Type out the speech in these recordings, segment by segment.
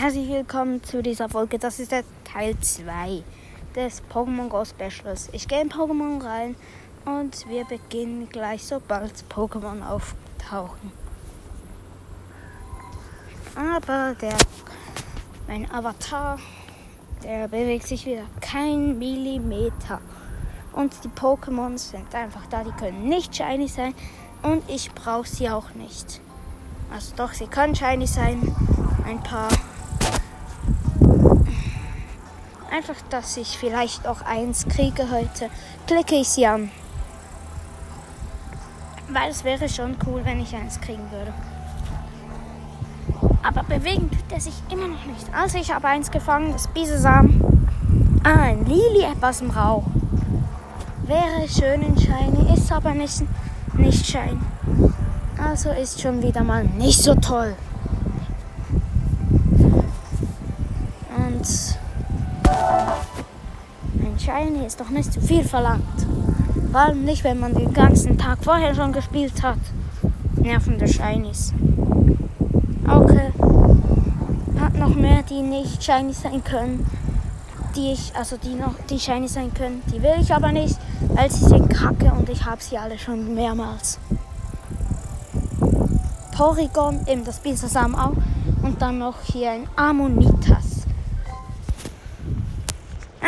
Herzlich willkommen zu dieser Folge. Das ist der Teil 2 des Pokémon Go Specials. Ich gehe in Pokémon rein und wir beginnen gleich, sobald Pokémon auftauchen. Aber der, mein Avatar, der bewegt sich wieder kein Millimeter. Und die Pokémon sind einfach da, die können nicht shiny sein und ich brauche sie auch nicht. Also doch, sie können shiny sein, ein paar Einfach, dass ich vielleicht auch eins kriege heute, klicke ich sie an. Weil es wäre schon cool, wenn ich eins kriegen würde. Aber bewegen tut er sich immer noch nicht. Also ich habe eins gefangen, das Bisesam. Ah, ein Lili etwas im Rauch. Wäre schön in Shiny, ist aber nicht, nicht Shiny. Also ist schon wieder mal nicht so toll. Und ein Shiny ist doch nicht zu viel verlangt. Vor allem nicht, wenn man den ganzen Tag vorher schon gespielt hat. Nervende Shinies. Okay. Hat noch mehr, die nicht Shiny sein können. Die ich, also die noch, die Shiny sein können. Die will ich aber nicht, weil sie sind kacke und ich habe sie alle schon mehrmals. Porygon, eben das Bisasam auch. Und dann noch hier ein Ammonitas.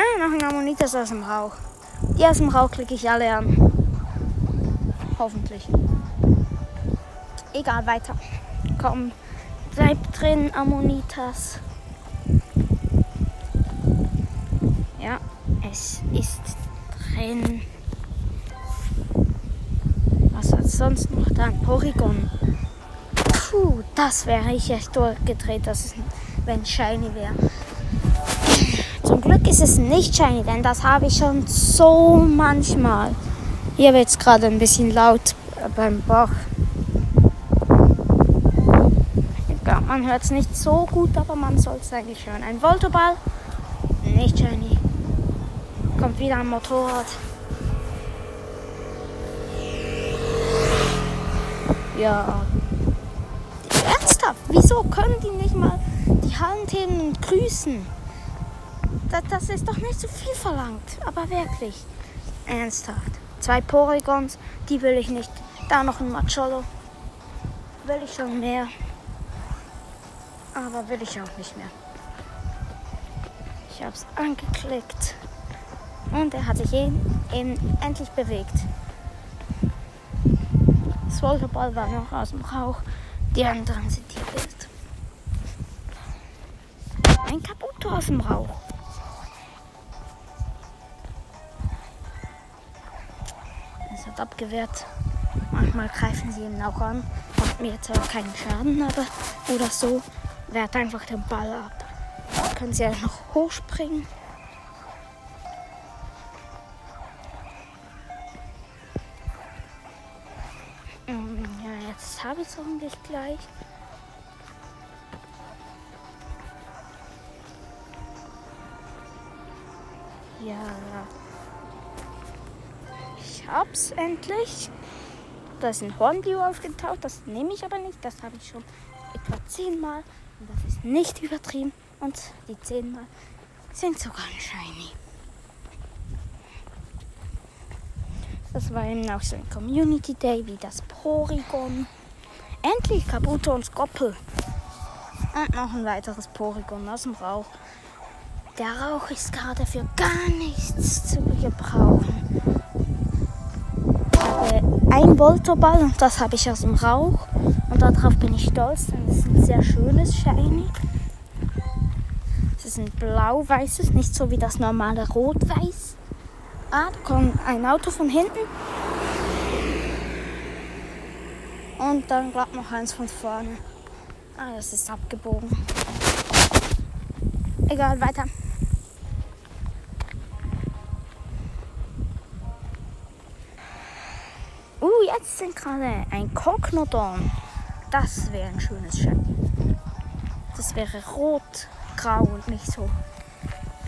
Ah, noch ein Ammonitas aus dem Rauch. Die aus dem Rauch klicke ich alle an. Hoffentlich. Egal, weiter. Komm, bleib drin, Ammonitas. Ja, es ist drin. Was hat sonst noch da? Porygon. Puh, das wäre ich echt durchgedreht, dass es, wenn Shiny wäre. Glück ist es nicht shiny, denn das habe ich schon so manchmal. Hier wird es gerade ein bisschen laut beim Bach. Ich man hört es nicht so gut, aber man soll es eigentlich hören. Ein Voltoball, nicht shiny. Kommt wieder ein Motorrad. Ja. Ernsthaft, wieso können die nicht mal die Hand heben und grüßen? Das, das ist doch nicht so viel verlangt. Aber wirklich. Ernsthaft. Zwei Porygons, die will ich nicht. Da noch ein Macholo. Will ich schon mehr. Aber will ich auch nicht mehr. Ich habe es angeklickt. Und er hat sich eben, eben endlich bewegt. Das Volleyball war noch aus dem Rauch. Die anderen sind hier. Ein Kabuto aus dem Rauch. Es hat abgewehrt. Manchmal greifen sie ihn auch an. Macht mir zwar keinen Schaden, aber oder so. Wehrt einfach den Ball ab. Dann können sie ja noch hochspringen. Ähm, ja, jetzt habe ich es hoffentlich gleich. Ja. Ich hab's endlich. Da ist ein Hornblue aufgetaucht. Das nehme ich aber nicht. Das habe ich schon etwa zehnmal. Und das ist nicht übertrieben. Und die zehnmal sind sogar shiny. Das war eben auch so ein Community Day wie das Porygon. Endlich Kabuto und Skoppel. Und noch ein weiteres Porygon aus dem Rauch. Der Rauch ist gerade für gar nichts zu gebrauchen. Ein Voltoball und das habe ich aus dem Rauch. Und darauf bin ich stolz, denn es ist ein sehr schönes Shiny. Es ist ein blau-weißes, nicht so wie das normale rot-weiß. Ah, da kommt ein Auto von hinten. Und dann gerade noch eins von vorne. Ah, das ist abgebogen. Egal, weiter. Jetzt sind gerade ein Kognodon. Das wäre ein schönes Shiny. Das wäre rot-grau und nicht so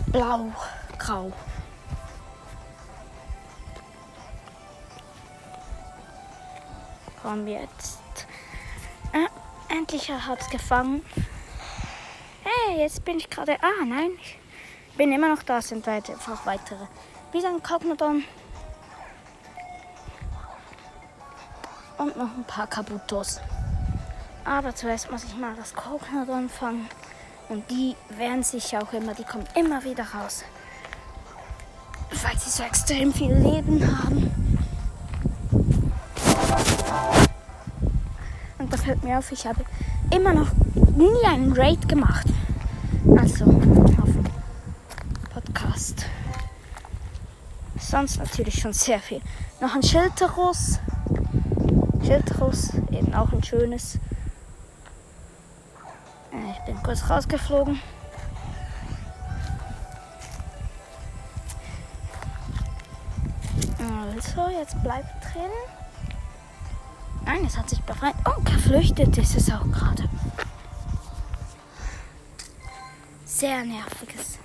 blau-grau. Kommen wir jetzt. Äh, endlich hat es gefangen. Hey, jetzt bin ich gerade. Ah, nein. Ich bin immer noch da, sind einfach weitere. Wieder ein Cognodon. Und noch ein paar Kabutos. Aber zuerst muss ich mal das Cognodon fangen. Und die wehren sich auch immer, die kommen immer wieder raus. Weil sie so extrem viel Leben haben. Und da fällt mir auf, ich habe immer noch nie einen Raid gemacht. Also auf dem Podcast. Sonst natürlich schon sehr viel. Noch ein Schilderus. Schilderus, eben auch ein schönes. Äh, ich bin kurz rausgeflogen. Also, jetzt bleibt drin. Nein, es hat sich befreit. Oh, geflüchtet ist es auch gerade. Sehr nerviges.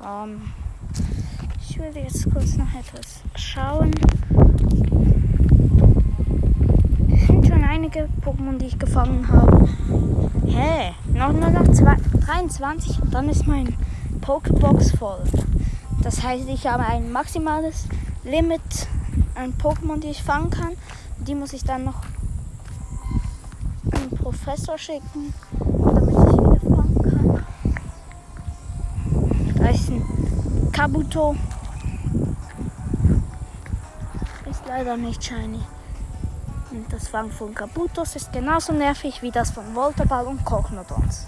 Komm. Ich will jetzt kurz noch etwas schauen. Es sind schon einige Pokémon, die ich gefangen habe. Hä? Hey, noch nur noch zwei, 23 und dann ist mein Pokebox voll. Das heißt, ich habe ein maximales Limit an Pokémon, die ich fangen kann. Die muss ich dann noch einen Professor schicken, damit ich wieder fangen kann. Da ist ein Kabuto. Ist leider nicht shiny. Und das Fangen von Kabutos ist genauso nervig wie das von Volterball und Kochnodons.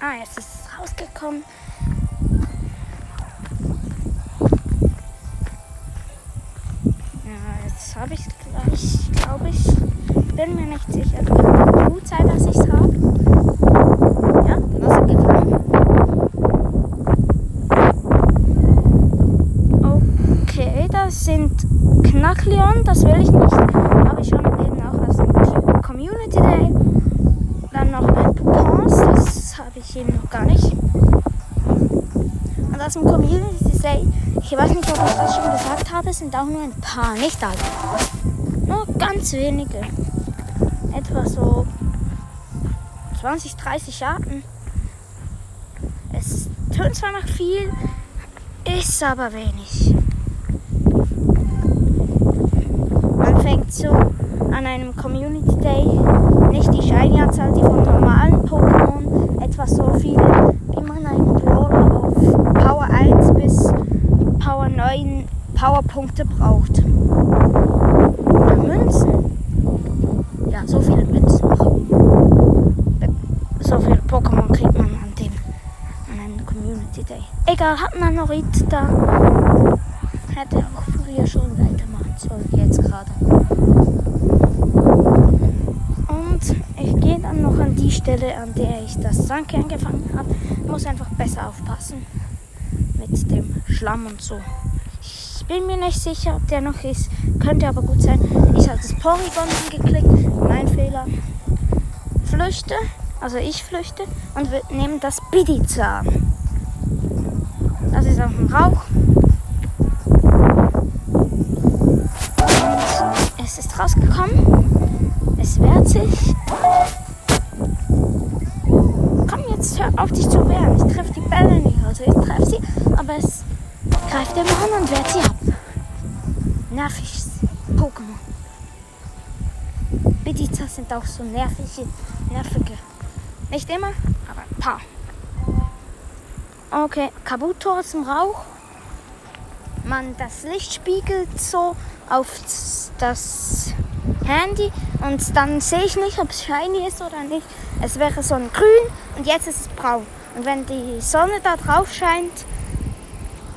Ah, jetzt ist es rausgekommen. Ja, jetzt habe ich es gleich, glaube ich. Bin mir nicht sicher. Gut sein, dass ich es habe. Ja, was ist gefangen? Okay, das sind Knackleon, das will ich nicht. Habe ich schon eben auch aus dem Community Day. Dann noch ein Pupons, das habe ich eben noch gar nicht. Und aus dem Community Day, ich weiß nicht, ob ich das schon gesagt habe, sind auch nur ein paar, nicht alle. Nur ganz wenige. Etwa so 20, 30 Arten. Es tönt zwar noch viel, ist aber wenig. So an einem Community Day nicht die Shiny-Anzahl, die von normalen Pokémon, etwa so viele, wie man einen Brawler auf Power 1 bis Power 9 Powerpunkte braucht. Oder Münzen. Ja, so viele Münzen. So viele Pokémon kriegt man an dem an einem Community Day. Egal, hat man noch da. Hätte auch früher schon weitermachen sollen, jetzt gerade. Und ich gehe dann noch an die Stelle, an der ich das Sanke angefangen habe. Muss einfach besser aufpassen mit dem Schlamm und so. Ich bin mir nicht sicher, ob der noch ist. Könnte aber gut sein. Ich habe das Porygon angeklickt. Mein Fehler. Flüchte. Also ich flüchte und wir nehmen das Bidizan. Das ist auch ein Rauch. Und es ist rausgekommen. Es wehrt sich. Auf dich zu wehren. Ich treffe die Bälle nicht. Also ich treffe sie, aber es greift immer an und wehrt sie ab. Nerviges Pokémon. Bidizas sind auch so nervige, nervige. Nicht immer, aber ein paar. Okay, Kabuto aus dem Rauch. Man, das Licht spiegelt so auf das Handy und dann sehe ich nicht, ob es shiny ist oder nicht. Es wäre so ein grün und jetzt ist es braun. Und wenn die Sonne da drauf scheint,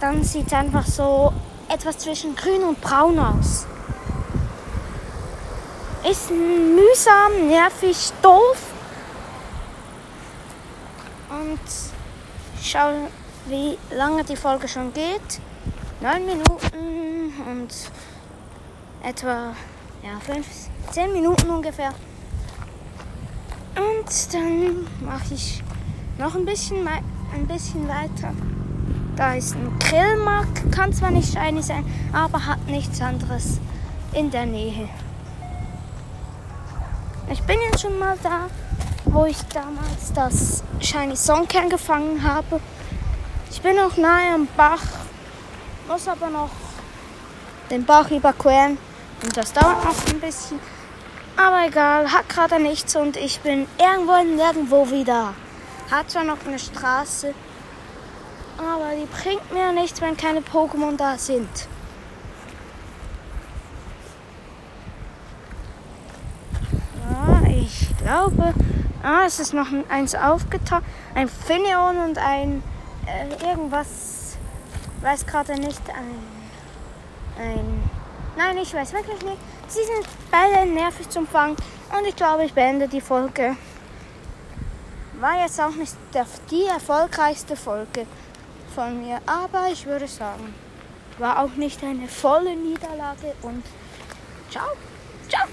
dann sieht es einfach so etwas zwischen grün und braun aus. Ist mühsam, nervig, doof. Und ich schaue, wie lange die Folge schon geht. Neun Minuten und etwa ja, fünf, zehn Minuten ungefähr. Und dann mache ich noch ein bisschen, ein bisschen weiter. Da ist ein Grillmarkt, kann zwar nicht shiny sein, aber hat nichts anderes in der Nähe. Ich bin jetzt schon mal da, wo ich damals das Shiny Songkern gefangen habe. Ich bin noch nahe am Bach, muss aber noch den Bach überqueren und das dauert noch ein bisschen. Aber egal, hat gerade nichts und ich bin irgendwo nirgendwo wieder. Hat zwar noch eine Straße, aber die bringt mir nichts, wenn keine Pokémon da sind. Ja, ich glaube, ah, es ist noch eins aufgetaucht. Ein Finneon und ein äh, irgendwas, weiß gerade nicht, ein, ein, nein, ich weiß wirklich nicht. Sie sind beide nervig zum Fangen und ich glaube, ich beende die Folge. War jetzt auch nicht die erfolgreichste Folge von mir. Aber ich würde sagen, war auch nicht eine volle Niederlage und ciao, ciao.